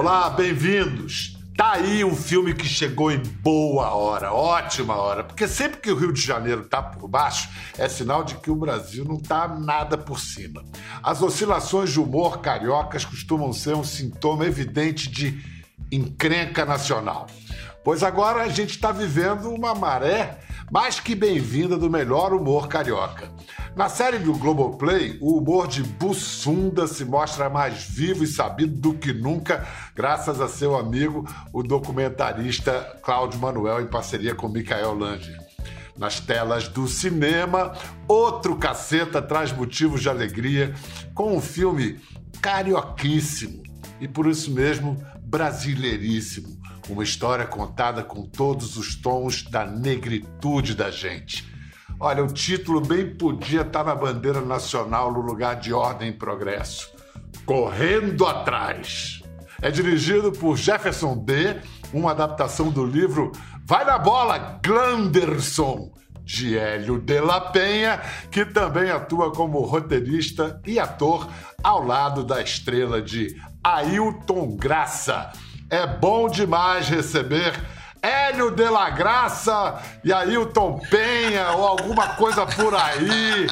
Olá, bem-vindos. Tá aí um filme que chegou em boa hora, ótima hora, porque sempre que o Rio de Janeiro tá por baixo, é sinal de que o Brasil não tá nada por cima. As oscilações de humor cariocas costumam ser um sintoma evidente de encrenca nacional. Pois agora a gente está vivendo uma maré mais que bem-vinda do melhor humor carioca. Na série do Globoplay, o humor de Bussunda se mostra mais vivo e sabido do que nunca, graças a seu amigo, o documentarista Cláudio Manuel, em parceria com Michael Langer. Nas telas do cinema, outro caceta traz motivos de alegria com um filme carioquíssimo e por isso mesmo brasileiríssimo. Uma história contada com todos os tons da negritude da gente. Olha, o título bem podia estar na bandeira nacional no lugar de Ordem e Progresso. Correndo Atrás. É dirigido por Jefferson D., uma adaptação do livro Vai na Bola, Glanderson, de Hélio de la Penha, que também atua como roteirista e ator ao lado da estrela de Ailton Graça. É bom demais receber Hélio de la Graça e Ailton Penha ou alguma coisa por aí.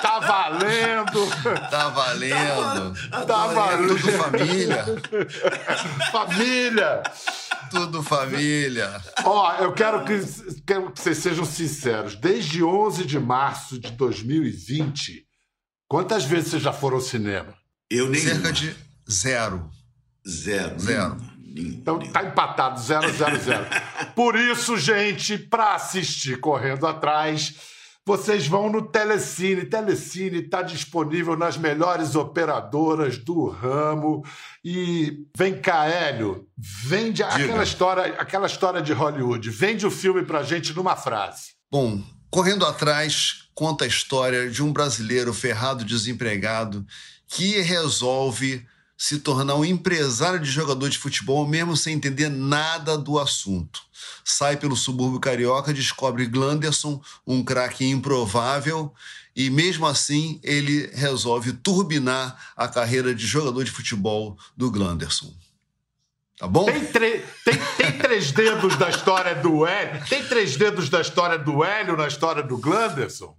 Tá valendo. Tá valendo. Tá, tá valendo. Tudo família. família. Tudo família. Ó, eu quero que, quero que vocês sejam sinceros. Desde 11 de março de 2020, quantas vezes vocês já foram ao cinema? Eu nem. Cerca de zero. Zero. Zero. Então tá empatado, 0 0 0 Por isso, gente, para assistir Correndo Atrás, vocês vão no Telecine. Telecine está disponível nas melhores operadoras do ramo. E vem cá, Hélio, vende aquela história, aquela história de Hollywood. Vende o filme pra gente numa frase. Bom, Correndo Atrás conta a história de um brasileiro ferrado desempregado que resolve se tornar um empresário de jogador de futebol, mesmo sem entender nada do assunto. Sai pelo subúrbio carioca, descobre Glanderson, um craque improvável, e mesmo assim ele resolve turbinar a carreira de jogador de futebol do Glanderson. Tá bom? Tem, tem, tem, três dedos da história do Hélio? Tem três dedos da história do Hélio na história do Glanderson?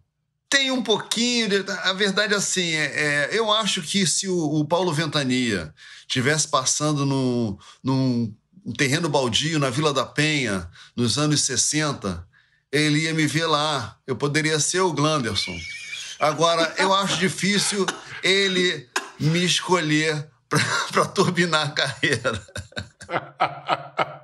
Tem um pouquinho. De, a verdade, assim, é, é, eu acho que se o, o Paulo Ventania tivesse passando no, num um terreno baldio na Vila da Penha, nos anos 60, ele ia me ver lá. Eu poderia ser o Glanderson. Agora, eu acho difícil ele me escolher para turbinar a carreira.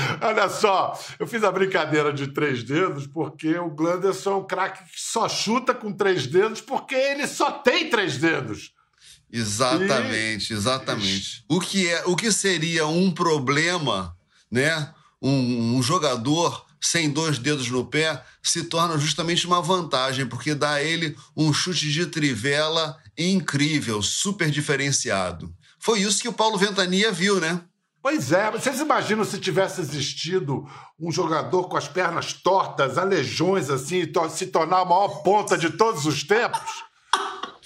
Olha só, eu fiz a brincadeira de três dedos porque o Glanderson é um craque que só chuta com três dedos porque ele só tem três dedos. Exatamente, e... exatamente. O que, é, o que seria um problema, né? Um, um jogador sem dois dedos no pé se torna justamente uma vantagem, porque dá a ele um chute de trivela incrível, super diferenciado. Foi isso que o Paulo Ventania viu, né? Pois é, vocês imaginam se tivesse existido um jogador com as pernas tortas, aleijões assim, e se tornar a maior ponta de todos os tempos?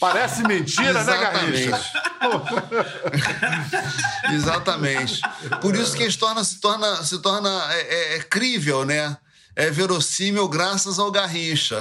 Parece mentira, né, Garrincha? Exatamente. Por isso que a história se torna, se torna é, é, é crível, né? É verossímil graças ao Garrincha.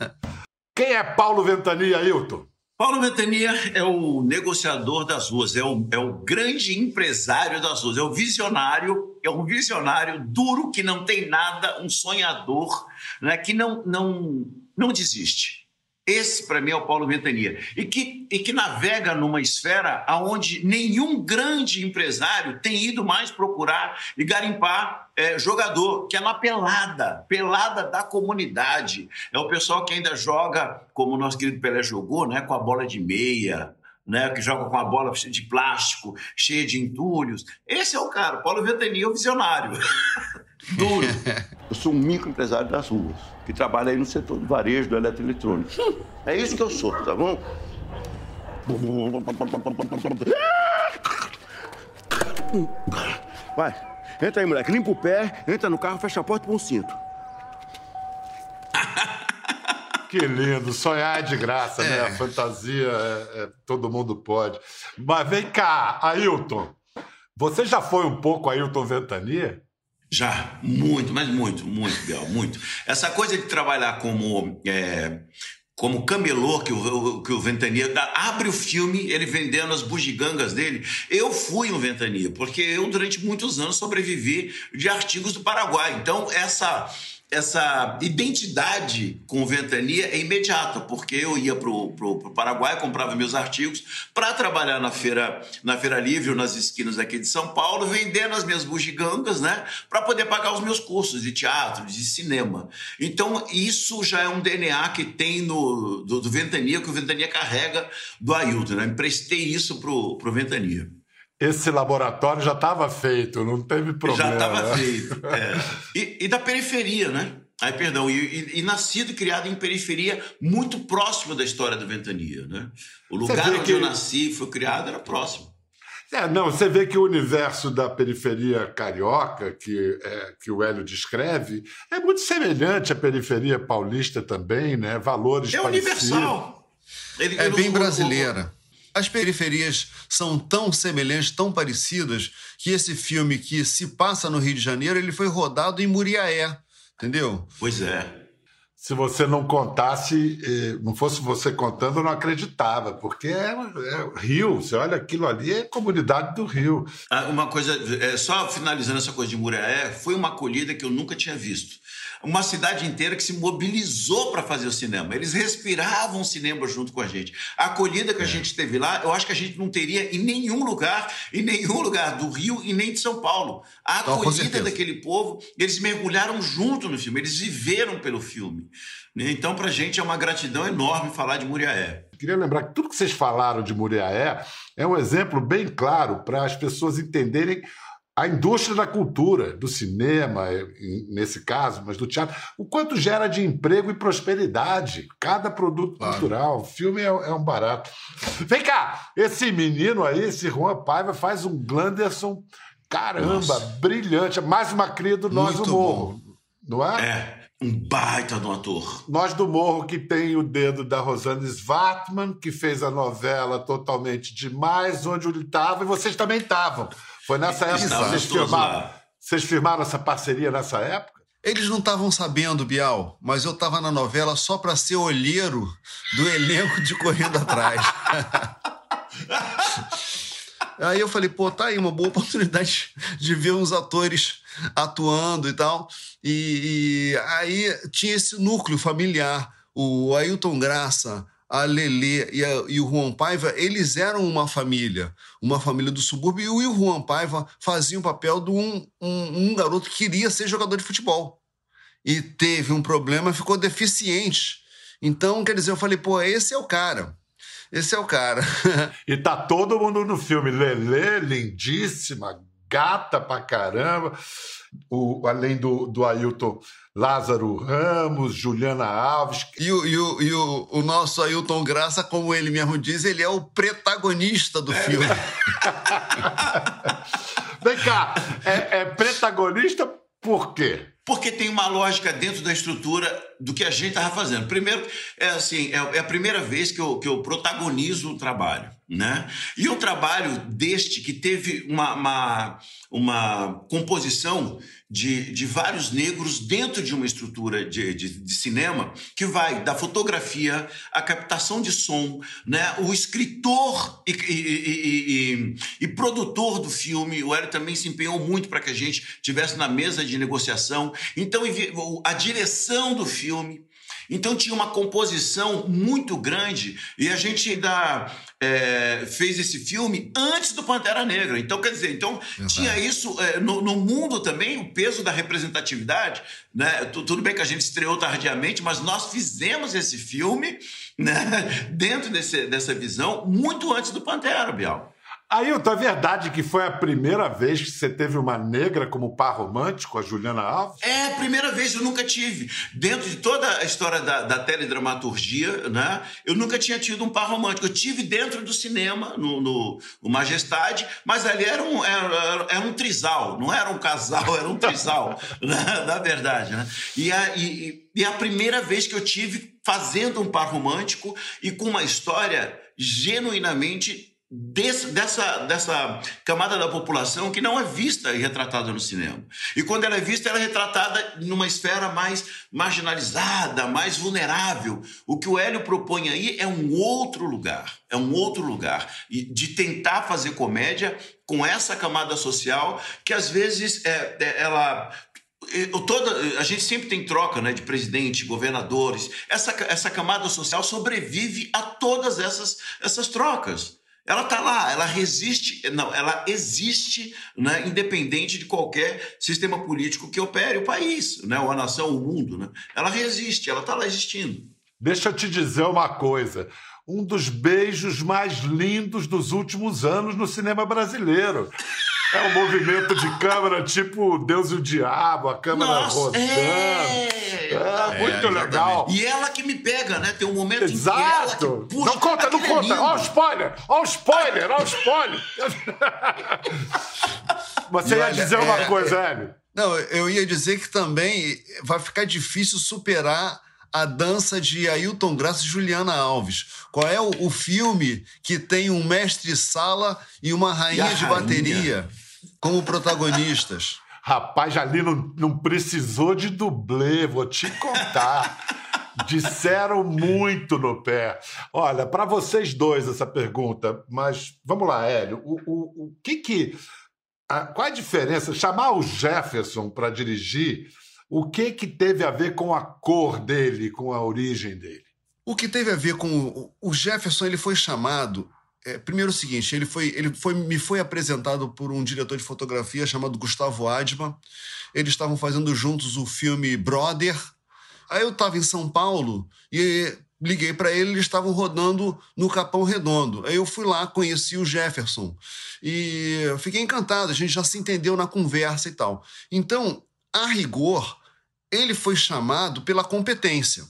Quem é Paulo Ventania, Hilton? Paulo Ventania é o negociador das ruas, é o, é o grande empresário das ruas, é o visionário, é um visionário duro que não tem nada, um sonhador, né, que não, não, não desiste. Esse, para mim, é o Paulo Ventania. E que, e que navega numa esfera onde nenhum grande empresário tem ido mais procurar e garimpar é, jogador, que é na pelada, pelada da comunidade. É o pessoal que ainda joga, como o nosso querido Pelé jogou, né, com a bola de meia, né, que joga com a bola de plástico, cheia de entulhos. Esse é o cara, Paulo Ventania, o visionário. Duro. Eu sou um microempresário das ruas, que trabalha aí no setor do varejo, do eletroeletrônico. É isso que eu sou, tá bom? Vai, entra aí, moleque. Limpa o pé, entra no carro, fecha a porta e põe um cinto. Que lindo, sonhar é de graça, né? é. né? A fantasia, é, é, todo mundo pode. Mas vem cá, Ailton. Você já foi um pouco Ailton Ventania? Já, muito, mas muito, muito, Biel, muito. Essa coisa de trabalhar como é, como camelô que o, que o Ventania abre o filme, ele vendendo as bugigangas dele. Eu fui um Ventania, porque eu durante muitos anos sobrevivi de artigos do Paraguai. Então, essa essa identidade com ventania é imediata, porque eu ia para o Paraguai, comprava meus artigos para trabalhar na feira, na feira livre nas esquinas aqui de São Paulo, vendendo as minhas bugigangas, né, para poder pagar os meus cursos de teatro, de cinema. Então, isso já é um DNA que tem no, do, do Ventania, que o Ventania carrega do Ailton. Né? Emprestei isso para o Ventania esse laboratório já estava feito, não teve problema. Já estava feito. É. E, e, da periferia, né? Ai, perdão, e, e, e, nascido e criado em periferia muito próximo da história da Ventania, né? O lugar onde que... eu nasci, foi criado, era próximo. É, não, você vê que o universo da periferia carioca, que, é, que o Hélio descreve, é muito semelhante à periferia paulista também, né? Valores é parecidos. universal. Ele, é bem brasileira. As periferias são tão semelhantes, tão parecidas, que esse filme que se passa no Rio de Janeiro, ele foi rodado em Muriaé, entendeu? Pois é. Se você não contasse, eh, não fosse você contando, eu não acreditava, porque é, é Rio, você olha aquilo ali, é comunidade do Rio. Ah, uma coisa, é, só finalizando essa coisa de Muriaé, foi uma acolhida que eu nunca tinha visto uma cidade inteira que se mobilizou para fazer o cinema. Eles respiravam o cinema junto com a gente. A acolhida que a é. gente teve lá, eu acho que a gente não teria em nenhum lugar, em nenhum lugar do Rio e nem de São Paulo. A acolhida daquele povo, eles mergulharam junto no filme, eles viveram pelo filme. Então, para a gente é uma gratidão enorme falar de Muriaé. Queria lembrar que tudo que vocês falaram de Muriaé é um exemplo bem claro para as pessoas entenderem a indústria da cultura, do cinema, nesse caso, mas do teatro, o quanto gera de emprego e prosperidade cada produto claro. cultural. O filme é, é, um barato. Vem cá, esse menino aí, esse Juan Paiva, faz um Glanderson, caramba, Nossa. brilhante. Mais uma cria do Nós Muito do Morro, bom. não é? É. Um baita do ator. Nós do Morro, que tem o dedo da Rosane Svartman, que fez a novela totalmente demais, onde ele estava, e vocês também estavam. Foi nessa época que vocês firmaram, vocês firmaram essa parceria nessa época? Eles não estavam sabendo, Bial, mas eu estava na novela só para ser olheiro do elenco de Correndo Atrás. aí eu falei, pô, tá aí uma boa oportunidade de ver uns atores atuando e tal. E, e aí tinha esse núcleo familiar. O Ailton Graça, a Lelê e, e, o Juan Paiva, eles eram uma família, uma família do subúrbio, e o Juan Paiva fazia o papel de um, um, um, garoto que queria ser jogador de futebol. E teve um problema, ficou deficiente. Então, quer dizer, eu falei, pô, esse é o cara. Esse é o cara. e tá todo mundo no filme. Lelê, lindíssima, gata pra caramba. O, além do, do Ailton Lázaro Ramos, Juliana Alves. E, o, e, o, e o, o, nosso Ailton Graça, como ele mesmo diz, ele é o protagonista do filme. Vem cá, é, é protagonista por quê? Porque tem uma lógica dentro da estrutura do que a gente estava fazendo. Primeiro, é assim, é, é, a primeira vez que eu, que eu protagonizo o trabalho, né? E um trabalho deste que teve uma, uma, uma composição de, de vários negros dentro de uma estrutura de, de, de, cinema que vai da fotografia, a captação de som, né? o escritor e, e, e, e produtor do filme. O Hélio também se empenhou muito para que a gente tivesse na mesa de negociação. Então, a direção do filme então tinha uma composição muito grande e a gente ainda é, fez esse filme antes do Pantera Negra. Então, quer dizer, então tinha isso é, no, no, mundo também, o peso da representatividade. Né? Tudo bem que a gente estreou tardiamente, mas nós fizemos esse filme né? dentro desse, dessa visão muito antes do Pantera, Bial. Ailton, é verdade que foi a primeira vez que você teve uma negra como par romântico, a Juliana Alves? É a primeira vez, eu nunca tive. Dentro de toda a história da, da teledramaturgia, né? Eu nunca tinha tido um par romântico. Eu tive dentro do cinema, no, no, no Majestade, mas ali era um, era, era, um trisal, não era um casal, era um trisal, né? na verdade. Né? E, a, e, e a primeira vez que eu tive fazendo um par romântico e com uma história genuinamente desse, dessa, dessa camada da população que não é vista e retratada no cinema. E quando ela é vista, ela é retratada numa esfera mais marginalizada, mais vulnerável. O que o Hélio propõe aí é um outro lugar, é um outro lugar de tentar fazer comédia com essa camada social que às vezes é, é, ela toda a gente sempre tem troca né, de presidente, governadores. Essa, essa camada social sobrevive a todas essas, essas trocas. Ela está lá, ela resiste, não, ela existe, né, independente de qualquer sistema político que opere o país, né, ou a nação, o mundo. Né? Ela resiste, ela está lá existindo. Deixa eu te dizer uma coisa. Um dos beijos mais lindos dos últimos anos no cinema brasileiro. É um movimento de câmera tipo Deus e o Diabo, a câmera Nossa, rodando. É, é muito é, legal. E ela que me pega, né? Tem um momento Exato. em que ela que puxa. Não conta, não conta. Ó o spoiler, ó o spoiler, ó o spoiler. Você ia dizer uma é, coisa, Hélio? Não, eu ia dizer que também vai ficar difícil superar a dança de Ailton Graça e Juliana Alves. Qual é o, o filme que tem um mestre-sala e uma rainha e de rainha. bateria como protagonistas? Rapaz, ali não, não precisou de dublê, vou te contar. Disseram muito no pé. Olha, para vocês dois essa pergunta, mas vamos lá, Hélio. O, o, o que que. A, qual a diferença? Chamar o Jefferson para dirigir o que que teve a ver com a cor dele, com a origem dele? O que teve a ver com o Jefferson, ele foi chamado é, primeiro o seguinte, ele foi, ele foi, me foi apresentado por um diretor de fotografia chamado Gustavo Adman. Eles estavam fazendo juntos o filme Brother. Aí eu estava em São Paulo e liguei para ele, eles estavam rodando no Capão Redondo. Aí eu fui lá, conheci o Jefferson e fiquei encantado, a gente já se entendeu na conversa e tal. Então, a rigor, ele foi chamado pela competência,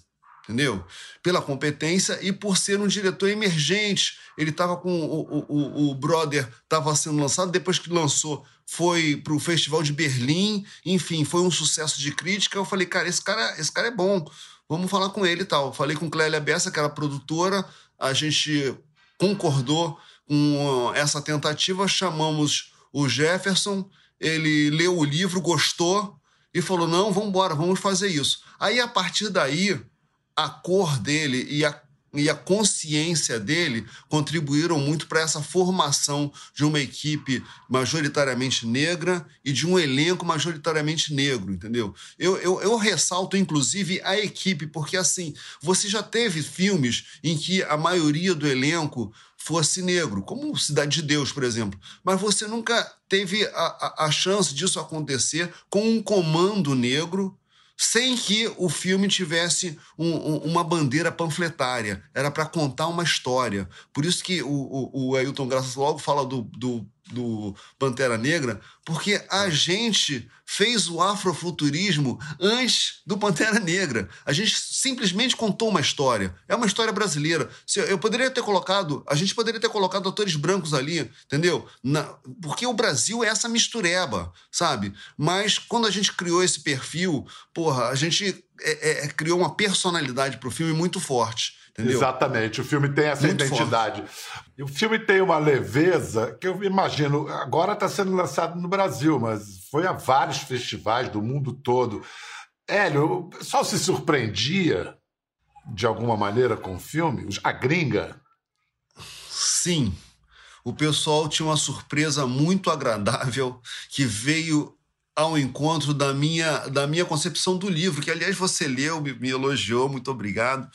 entendeu? Pela competência e por ser um diretor emergente. Ele estava com. O, o, o Brother estava sendo lançado, depois que lançou, foi para o Festival de Berlim, enfim, foi um sucesso de crítica. Eu falei, cara, esse cara, esse cara é bom, vamos falar com ele e tal. Falei com Clélia Bessa, que era produtora, a gente concordou com essa tentativa, chamamos o Jefferson, ele leu o livro, gostou, e falou: não, vamos embora, vamos fazer isso. Aí, a partir daí, a cor dele e a, e a consciência dele contribuíram muito para essa formação de uma equipe majoritariamente negra e de um elenco majoritariamente negro, entendeu? Eu, eu, eu ressalto, inclusive, a equipe, porque assim, você já teve filmes em que a maioria do elenco fosse negro, como Cidade de Deus, por exemplo. Mas você nunca teve a, a, a chance disso acontecer com um comando negro sem que o filme tivesse um, um, uma bandeira panfletária. Era para contar uma história. Por isso que o, o, o Ailton Graças logo fala do, do do Pantera Negra, porque a é. gente fez o afrofuturismo antes do Pantera Negra. A gente simplesmente contou uma história. É uma história brasileira. Eu poderia ter colocado, a gente poderia ter colocado atores brancos ali, entendeu? Na, porque o Brasil é essa mistureba, sabe? Mas quando a gente criou esse perfil, porra, a gente é, é, criou uma personalidade para o filme muito forte. Entendeu? Exatamente, o filme tem essa Muito identidade. Forte. O filme tem uma leveza que eu imagino, agora está sendo lançado no Brasil, mas foi a vários festivais do mundo todo. Hélio, o pessoal se surpreendia de alguma maneira com o filme? A gringa? Sim. O pessoal tinha uma surpresa muito agradável que veio ao encontro da minha, da minha concepção do livro, que aliás você leu, me, me elogiou, muito obrigado.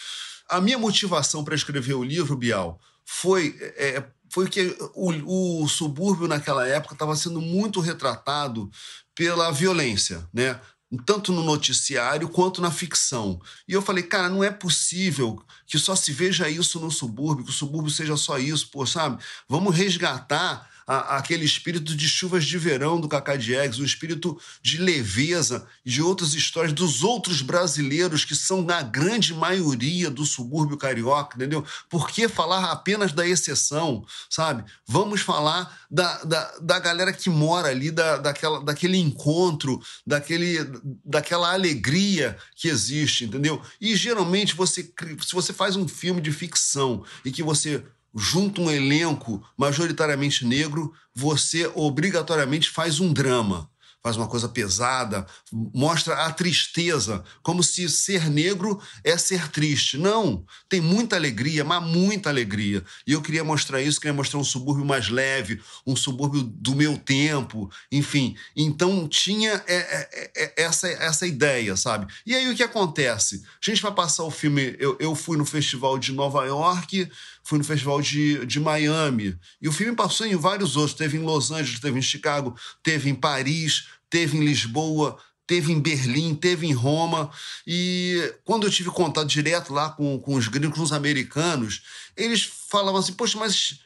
A minha motivação para escrever o livro, Bial, foi, é, foi que o, o subúrbio naquela época estava sendo muito retratado pela violência, né? tanto no noticiário quanto na ficção. E eu falei, cara, não é possível que só se veja isso no subúrbio, que o subúrbio seja só isso, pô, sabe? Vamos resgatar a, aquele espírito de chuvas de verão do Cacá Diegues, o espírito de leveza de outras histórias dos outros brasileiros que são na grande maioria do subúrbio carioca, entendeu? Por que falar apenas da exceção, sabe? Vamos falar da, da, da galera que mora ali, da, daquela, daquele encontro, daquele, daquela alegria que existe, entendeu? E geralmente você, se você faz um filme de ficção e que você junto um elenco majoritariamente negro, você obrigatoriamente faz um drama faz uma coisa pesada, mostra a tristeza, como se ser negro é ser triste. Não, tem muita alegria, mas muita alegria. E eu queria mostrar isso, queria mostrar um subúrbio mais leve, um subúrbio do meu tempo, enfim. Então tinha é, é, é, essa, essa ideia, sabe? E aí o que acontece? A gente vai passar o filme. Eu, eu fui no festival de Nova York fui no festival de, de Miami. E o filme passou em vários outros. Teve em Los Angeles, teve em Chicago, teve em Paris, teve em Lisboa, teve em Berlim, teve em Roma. E quando eu tive contato direto lá com, com os gringos, com os americanos, eles falavam assim: Poxa, mas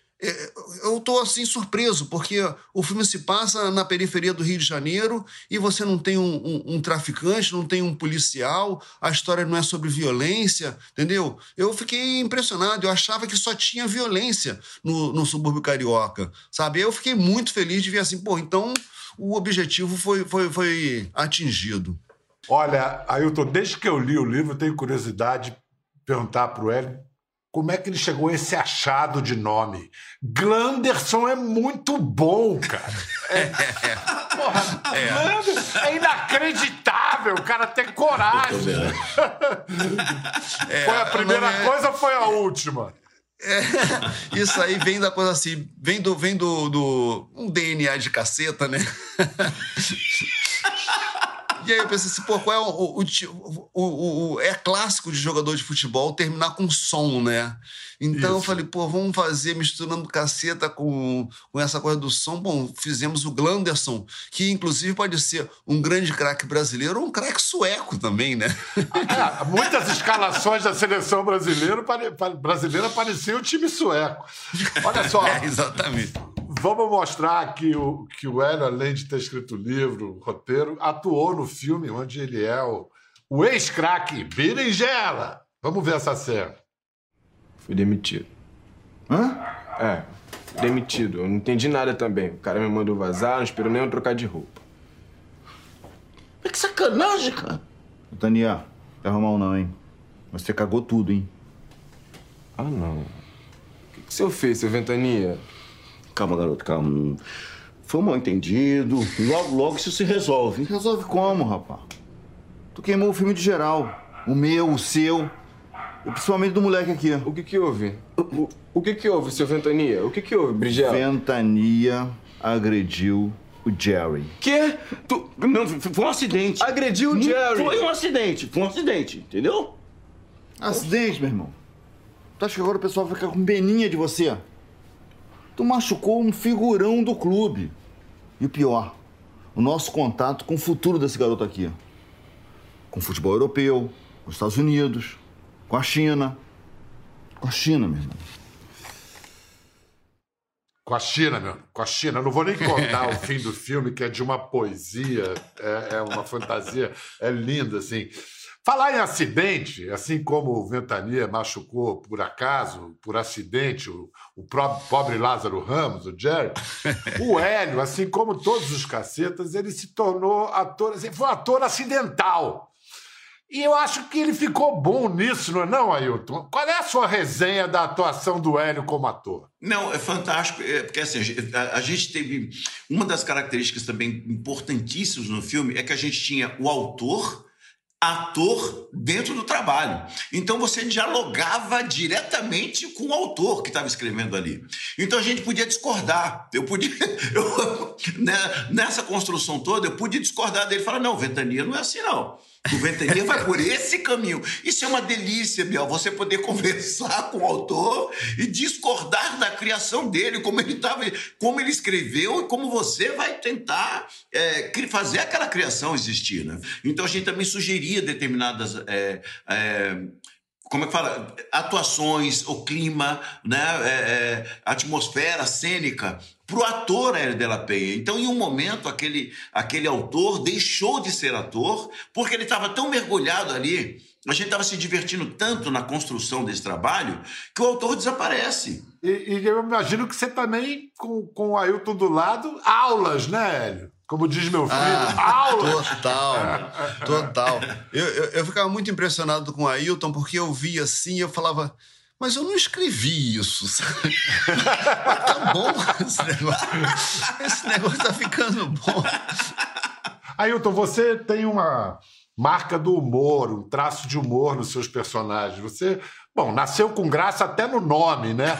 eu estou assim surpreso, porque o filme se passa na periferia do Rio de Janeiro e você não tem um, um, um, traficante, não tem um policial, a história não é sobre violência, entendeu? Eu fiquei impressionado, eu achava que só tinha violência no, no subúrbio carioca, sabe? Eu fiquei muito feliz de ver assim, pô, então o objetivo foi, foi, foi atingido. Olha, Ailton, desde que eu li o livro, eu tenho curiosidade de perguntar para o Hélio como é que ele chegou a esse achado de nome? Glanderson é muito bom, cara. É, porra, é. é inacreditável o cara ter coragem. É, foi a primeira é... coisa ou foi a última? É, isso aí vem da coisa assim, vem do, vem do, do um DNA de caceta, né? E aí eu pensei assim, pô, qual é o, o, o, o, É clássico de jogador de futebol terminar com som, né? Então Isso. eu falei, pô, vamos fazer misturando caceta com, com essa coisa do som. Bom, fizemos o Glanderson, que inclusive pode ser um grande craque brasileiro ou um craque sueco também, né? É, muitas escalações da seleção brasileira, brasileira o time sueco. Olha só. É, exatamente. Vamos mostrar que o, que o Hélio, além de ter escrito o livro, roteiro, atuou no filme onde ele é o, o ex-craque Berinjela. Vamos ver essa cena. Fui demitido. Hã? É, demitido. Eu não entendi nada também. O cara me mandou vazar, não esperou nem eu trocar de roupa. Mas que sacanagem, cara. Tania, não é mal não, hein? Você cagou tudo, hein? Ah, não. O que, que o senhor fez, seu Ventania? Calma, garoto, calma. Foi um mal entendido. Logo, logo isso se resolve. Resolve como, rapaz? Tu queimou o filme de geral. O meu, o seu. E principalmente do moleque aqui. O que que houve? O, o que que houve, seu Ventania? O que que houve, Brigel? Ventania agrediu o Jerry. Quê? Tu... Não, foi um acidente. Agrediu o Jerry? Foi um acidente. Foi um acidente, entendeu? Acidente, meu irmão. Tu acha que agora o pessoal vai ficar com beninha de você? Tu machucou um figurão do clube. E o pior, o nosso contato com o futuro desse garoto aqui. Com o futebol europeu, com os Estados Unidos, com a China. Com a China, meu irmão. Com a China, meu. Com a China. Não vou nem contar o fim do filme, que é de uma poesia, é, é uma fantasia, é lindo, assim. Falar em acidente, assim como o Ventania machucou por acaso, por acidente, o, o pobre Lázaro Ramos, o Jerry, o Hélio, assim como todos os cacetas, ele se tornou ator, assim, foi um ator acidental. E eu acho que ele ficou bom nisso, não é não, Ailton? Qual é a sua resenha da atuação do Hélio como ator? Não, é fantástico, é, porque assim, a, a, gente teve... Uma das características também importantíssimas no filme é que a gente tinha o autor ator dentro do trabalho. Então você dialogava diretamente com o autor que estava escrevendo ali. Então a gente podia discordar. Eu podia, eu, né, nessa construção toda, eu podia discordar dele, falar não, Ventania não é assim não. O Ventania vai por esse caminho. Isso é uma delícia, Biel, você poder conversar com o autor e discordar da criação dele, como ele estava, como ele escreveu e como você vai tentar é, fazer aquela criação existir. Né? Então a gente também sugeria determinadas. É, é, como é que fala? Atuações, o clima, né? É, é, atmosfera cênica para o ator Hélio de la Penha. Então, em um momento, aquele, aquele autor deixou de ser ator porque ele estava tão mergulhado ali, a gente estava se divertindo tanto na construção desse trabalho, que o autor desaparece. E, e eu imagino que você também, com, com o Ailton do lado, aulas, né, Hélio? Como diz meu filho, ah, aulas. Total, total. Eu, eu, eu, ficava muito impressionado com o Ailton, porque eu via assim, eu falava, mas eu não escrevi isso, sabe? mas tá bom esse negócio. Esse negócio tá ficando bom. Ailton, você tem uma marca do humor, um traço de humor nos seus personagens. Você, bom, nasceu com graça até no nome, né?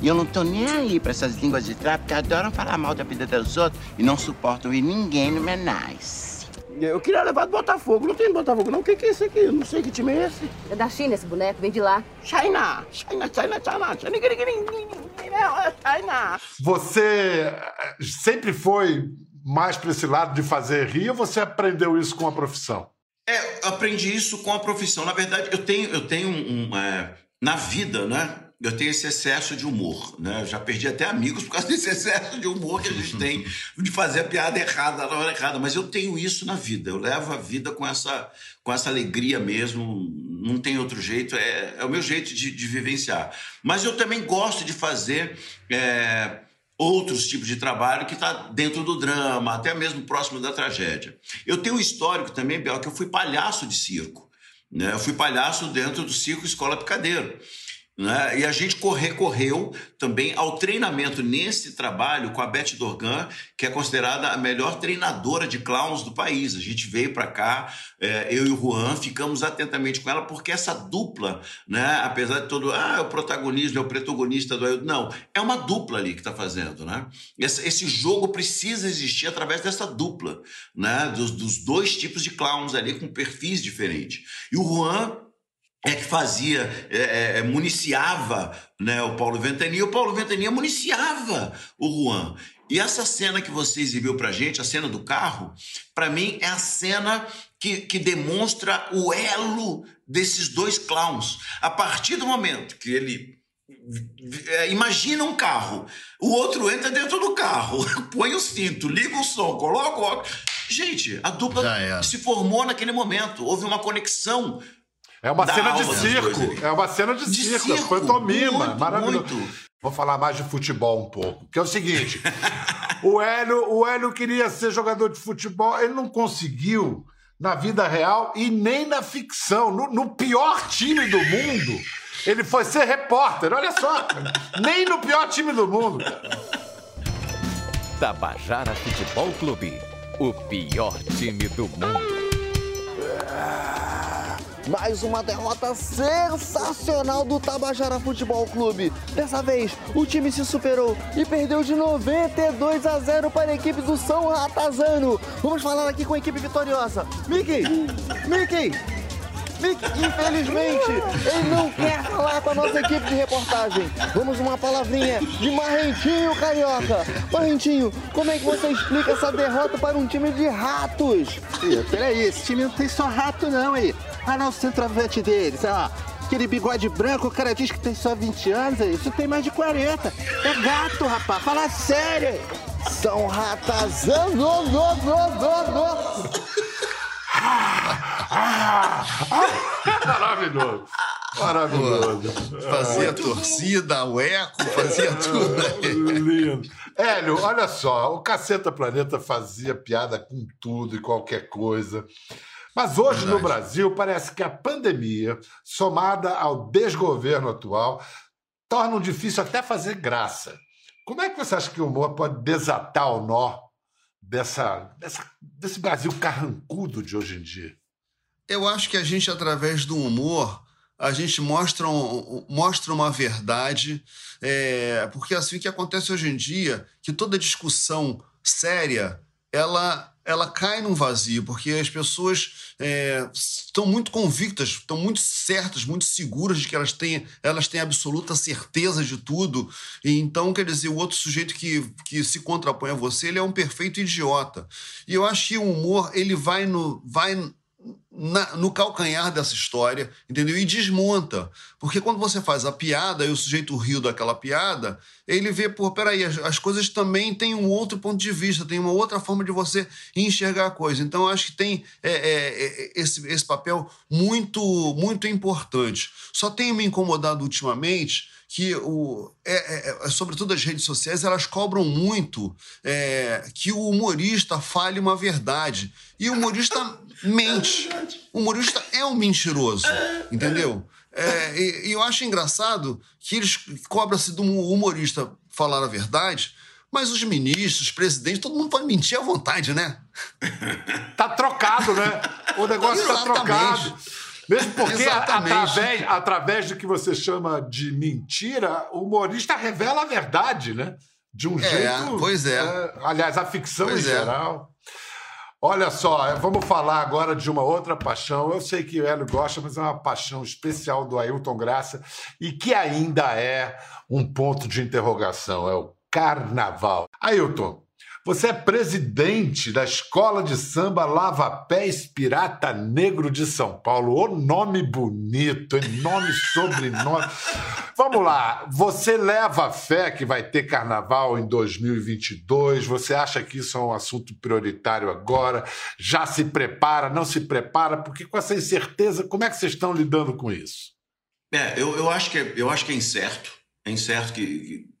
E eu não tô nem aí pra essas línguas de trapo que adoram falar mal da vida dos outros e não suportam ver ninguém no Menais. Eu queria levar do Botafogo. Não tem Botafogo, não. O que, que é esse aqui? Eu não sei que time é esse. É da China esse boneco, vem de lá. China! China, China, China, China, China. Você eh, sempre foi mais para esse lado de fazer rir ou você aprendeu isso com a profissão? É, aprendi isso com a profissão. Na verdade, eu tenho, eu tenho um, um é, na vida, né? Eu tenho esse excesso de humor, né? Eu já perdi até amigos por causa desse excesso de humor que a gente tem de fazer a piada errada na hora errada. Mas eu tenho isso na vida. Eu levo a vida com essa, com essa alegria mesmo. Não tem outro jeito. É, é o meu jeito de, de vivenciar. Mas eu também gosto de fazer. É, outros tipos de trabalho que está dentro do drama, até mesmo próximo da tragédia. Eu tenho um histórico também, Bel, que eu fui palhaço de circo. Né? Eu fui palhaço dentro do circo Escola Picadeiro. Né? E a gente recorreu também ao treinamento nesse trabalho com a Beth Dorgan, que é considerada a melhor treinadora de clowns do país. A gente veio para cá, é, eu e o Juan, ficamos atentamente com ela, porque essa dupla, né, apesar de todo, ah, é o protagonista, é o protagonista do. Não, é uma dupla ali que está fazendo. Né? Esse, esse, jogo precisa existir através dessa dupla, né, dos, dos dois tipos de clowns ali com perfis diferentes. E o Juan é que fazia, é, é, é, municiava né, o Paulo Ventania, o Paulo Ventania municiava o Juan. E essa cena que você exibiu pra gente, a cena do carro, para mim é a cena que, que demonstra o elo desses dois clowns. A partir do momento que ele é, imagina um carro, o outro entra dentro do carro, põe o cinto, liga o som, coloca o óculos. Gente, a dupla se formou naquele momento, houve uma conexão é uma cena de circo. É uma cena de, de circo. circo. Pantomima. Maravilhoso. Muito. Vou falar mais de futebol um pouco. Que é o seguinte: o, Hélio, o Hélio queria ser jogador de futebol, ele não conseguiu na vida real e nem na ficção. No, no pior time do mundo, ele foi ser repórter. Olha só. nem no pior time do mundo. Tabajara Futebol Clube. O pior time do mundo. Mais uma derrota sensacional do Tabajara Futebol Clube. Dessa vez, o time se superou e perdeu de 92 a 0 para a equipe do São Ratazano. Vamos falar aqui com a equipe vitoriosa. Mickey! Mickey! Mickey, infelizmente, ele não quer falar com a nossa equipe de reportagem. Vamos uma palavrinha de Marrentinho Carioca. Marrentinho, como é que você explica essa derrota para um time de ratos? Peraí, esse time não tem só rato não aí. Ah, não, o centroavante deles, ó. Aquele bigode branco, o cara diz que tem só 20 anos, isso tem mais de 40. É gato, rapaz, fala sério. São ratazano, no, no, no, no. Maravilhoso. Maravilhoso. Fazia torcida, o eco, fazia tudo. Lindo. Hélio, olha só, o Caceta Planeta fazia piada com tudo e qualquer coisa. Mas hoje Verdade. no Brasil parece que a pandemia, somada ao desgoverno atual, tornam difícil até fazer graça. Como é que você acha que o humor pode desatar o nó dessa, dessa, desse Brasil carrancudo de hoje em dia? Eu acho que a gente, através do humor, a gente mostra, um, mostra uma verdade, é, porque é assim que acontece hoje em dia, que toda discussão séria, ela ela cai num vazio, porque as pessoas é, estão muito convictas, estão muito certas, muito seguras de que elas têm, elas têm absoluta certeza de tudo. E então, quer dizer, o outro sujeito que, que se contrapõe a você, ele é um perfeito idiota. E eu acho que o humor, ele vai no. Vai na, no calcanhar dessa história, entendeu? E desmonta. Porque quando você faz a piada e o sujeito riu daquela piada, ele vê, pô, peraí, as, as coisas também têm um outro ponto de vista, tem uma outra forma de você enxergar a coisa. Então, acho que tem é, é, é, esse, esse papel muito, muito importante. Só tem me incomodado ultimamente que o, é, é, é, sobretudo as redes sociais elas cobram muito é, que o humorista fale uma verdade e o humorista mente o humorista é um mentiroso entendeu É, e, e eu acho engraçado que eles cobram-se do humorista falar a verdade, mas os ministros, presidentes, todo mundo pode mentir à vontade, né? Tá trocado, né? O negócio tá Exatamente. trocado. Mesmo porque, através, através do que você chama de mentira, o humorista revela a verdade, né? De um É, jeito. pois é. aliás, a ficção Pois em é. geral. Olha só, é, vamos falar agora de uma outra paixão. Eu sei que o Hélio gosta, mas é uma paixão especial do Ailton Graça e que ainda é um ponto de interrogação: é o carnaval. Ailton, você é presidente da Escola de Samba Lava Pés Pirata Negro de São Paulo. O nome bonito, nome, sobrenome. Vamos lá, você leva fé que vai ter carnaval em 2022? Você acha que isso é um assunto prioritário agora? Já se prepara, não se prepara? Porque com essa incerteza, como é que vocês estão lidando com isso? É, eu, eu, acho que é, eu acho que é incerto. É incerto que, que,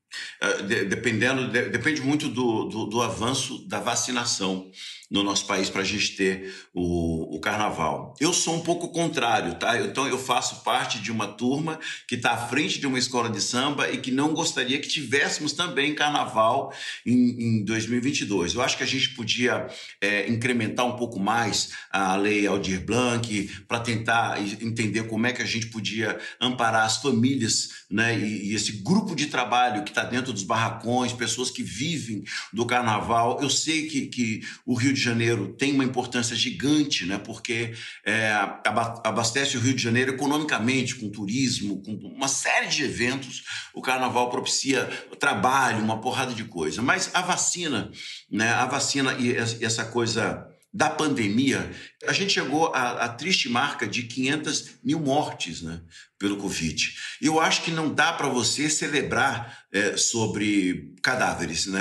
dependendo, de- depende muito do, do, do avanço da vacinação no nosso país para a gente ter o, o carnaval. Eu sou um pouco contrário, tá? Então eu faço parte de uma turma que está à frente de uma escola de samba e que não gostaria que tivéssemos também carnaval em, em 2022. Eu acho que a gente podia eh, incrementar um pouco mais a lei Aldir Blanc para tentar entender como é que a gente podia amparar as famílias né, e, e esse grupo de trabalho que está dentro dos barracões, pessoas que vivem do carnaval. Eu sei que, que o Rio de Janeiro tem uma importância gigante, né, porque é, aba- abastece o Rio de Janeiro economicamente, com turismo, com uma série de eventos. O carnaval propicia trabalho, uma porrada de coisa. Mas a vacina, né, a vacina e essa- coisa da pandemia, a gente chegou à, à triste marca de 500 mil mortes né, pelo Covid. Eu acho que não dá para você celebrar é, sobre cadáveres. Né?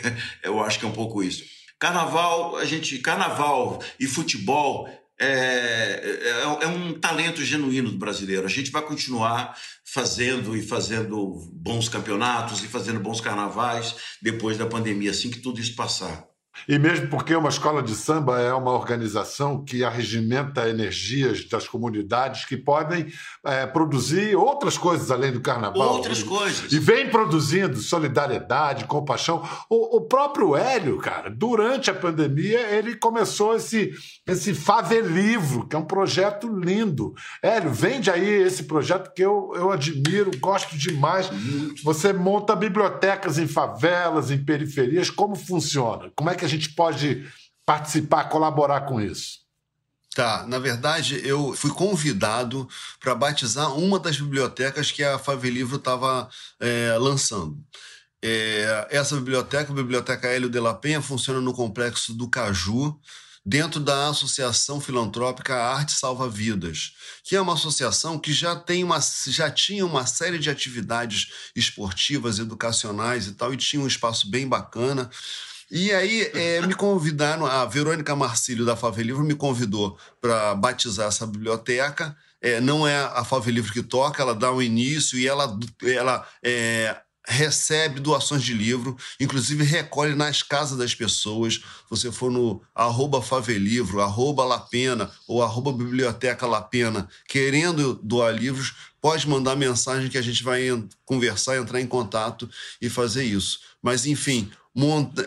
Eu acho que é um pouco isso. Carnaval, a gente, carnaval e futebol é, é, é um talento genuíno do brasileiro. A gente vai continuar fazendo e fazendo bons campeonatos e fazendo bons carnavais depois da pandemia, assim que tudo isso passar. E mesmo porque uma escola de samba é uma organização que arregimenta energias das comunidades que podem é, produzir outras coisas além do carnaval. Outras e, coisas. E vem produzindo solidariedade, compaixão. O, o próprio Hélio, cara, durante a pandemia, ele começou esse, esse Favelivro, que é um projeto lindo. Hélio, vende aí esse projeto que eu, eu admiro, gosto demais. Você monta bibliotecas em favelas, em periferias. Como funciona? Como é que a gente pode participar, colaborar com isso? Tá, na verdade, eu fui convidado para batizar uma das bibliotecas que a Favelivro estava é, lançando. É, essa biblioteca, a Biblioteca Hélio de la Penha, funciona no complexo do Caju, dentro da Associação Filantrópica Arte Salva Vidas, que é uma associação que já, tem uma, já tinha uma série de atividades esportivas, educacionais e tal, e tinha um espaço bem bacana. E aí é, me convidaram, a Verônica Marcílio da Favelivro me convidou para batizar essa biblioteca. É, não é a Favelivro que toca, ela dá um início e ela, ela é, recebe doações de livro, inclusive recolhe nas casas das pessoas. Você for no arroba Favelivro, arroba Lapena ou arroba Biblioteca Lapena, querendo doar livros, pode mandar mensagem que a gente vai conversar, entrar em contato e fazer isso. Mas, enfim,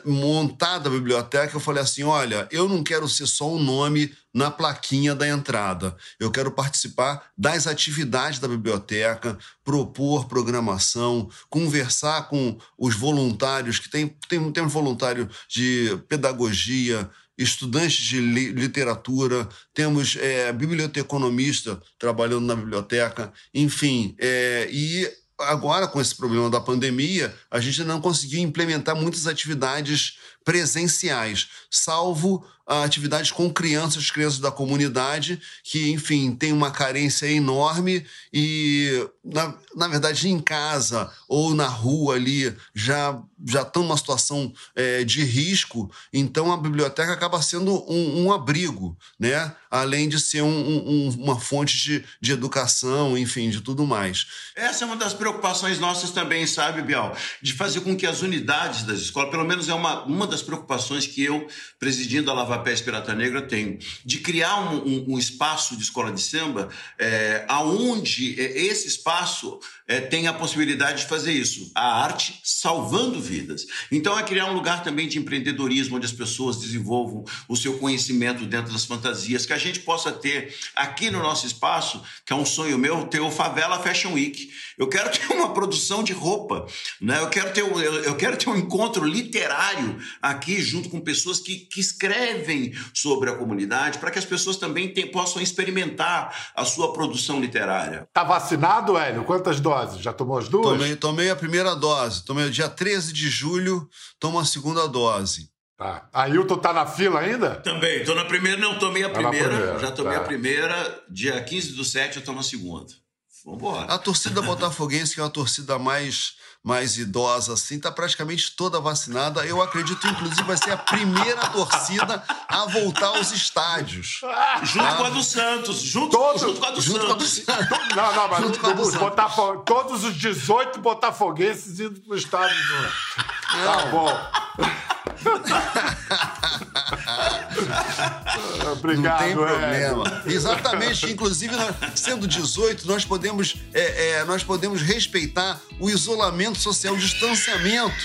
montada a biblioteca, eu falei assim: olha, eu não quero ser só um nome na plaquinha da entrada. Eu quero participar das atividades da biblioteca, propor programação, conversar com os voluntários, que tem, tem, tem um voluntário de pedagogia, estudantes de li literatura, temos é, biblioteconomista trabalhando na biblioteca, enfim, é, e agora, com esse problema da pandemia, a gente não conseguiu implementar muitas atividades presenciais, salvo atividades com crianças, crianças da comunidade, que, enfim, tem uma carência enorme e, na, na verdade, em casa ou na rua ali, já já estão numa situação é, de risco, então a biblioteca acaba sendo um, um abrigo, né? além de ser um, um, uma fonte de, de educação, enfim, de tudo mais. Essa é uma das preocupações nossas também, sabe, Bial? De fazer com que as unidades das escolas, pelo menos é uma, uma das preocupações que eu, presidindo a Lava Pés Pirata Negra, tenho, de criar um, um espaço de escola de samba é, aonde é, esse espaço é, tem a possibilidade de fazer isso. A arte salvando vidas. Então é criar um lugar também de empreendedorismo, onde as pessoas desenvolvam o seu conhecimento dentro das fantasias, que a gente possa ter aqui no nosso espaço, que é um sonho meu, ter o Favela Fashion Week. Eu quero ter uma produção de roupa, né? eu, quero ter, um, eu quero ter um encontro literário aqui, junto com pessoas que, que escrevem sobre a comunidade, para que as pessoas também tem, possam experimentar a sua produção literária. Tá vacinado, Hélio? Quantas doses? Já tomou as duas? Tomei, tomei a primeira dose. Tomei dia 13 de julho, tomo a segunda dose. Tá. Ailton tá na fila ainda? Também, tô na primeira, não, tomei a Tá primeira, primeira, já tomei tá. a primeira, dia 15 do 7 eu tomo a segunda. Vambora. A torcida botafoguense, que é uma torcida mais, mais idosa, assim, tá praticamente toda vacinada. Eu acredito, inclusive, vai ser a primeira torcida a voltar aos estádios. Junto com a do Santos, junto, junto com a do junto com a do Santos. Não, não, mas Junto com a do os Santos. Botafo- todos os 18 botafoguenses indo pro estádio. do- Tá bom. Obrigado, Não tem problema. Exatamente. Inclusive, nós- sendo 18, nós podemos, é, é, nós podemos respeitar o isolamento social, o distanciamento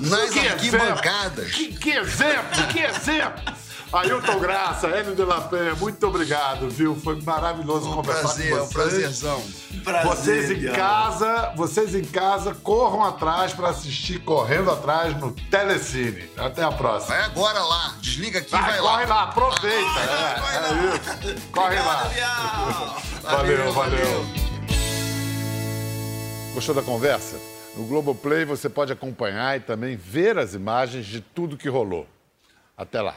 nas Que arquibancadas. exemplo, Que, que exemplo, que exemplo. Ailton Graça, Hélio de la Penha, muito obrigado, viu? Foi maravilhoso Um conversar prazer, com é um vocês. prazerzão. Prazer, Vocês em casa, vocês em casa, corram atrás para assistir Correndo Atrás no Telecine. Até a próxima. Vai agora lá, desliga aqui Vai, vai corre lá. lá, aproveita. É, é isso. Corre lá. Valeu, valeu. Gostou da conversa? No Globoplay você pode acompanhar e também ver as imagens de tudo que rolou. Até lá.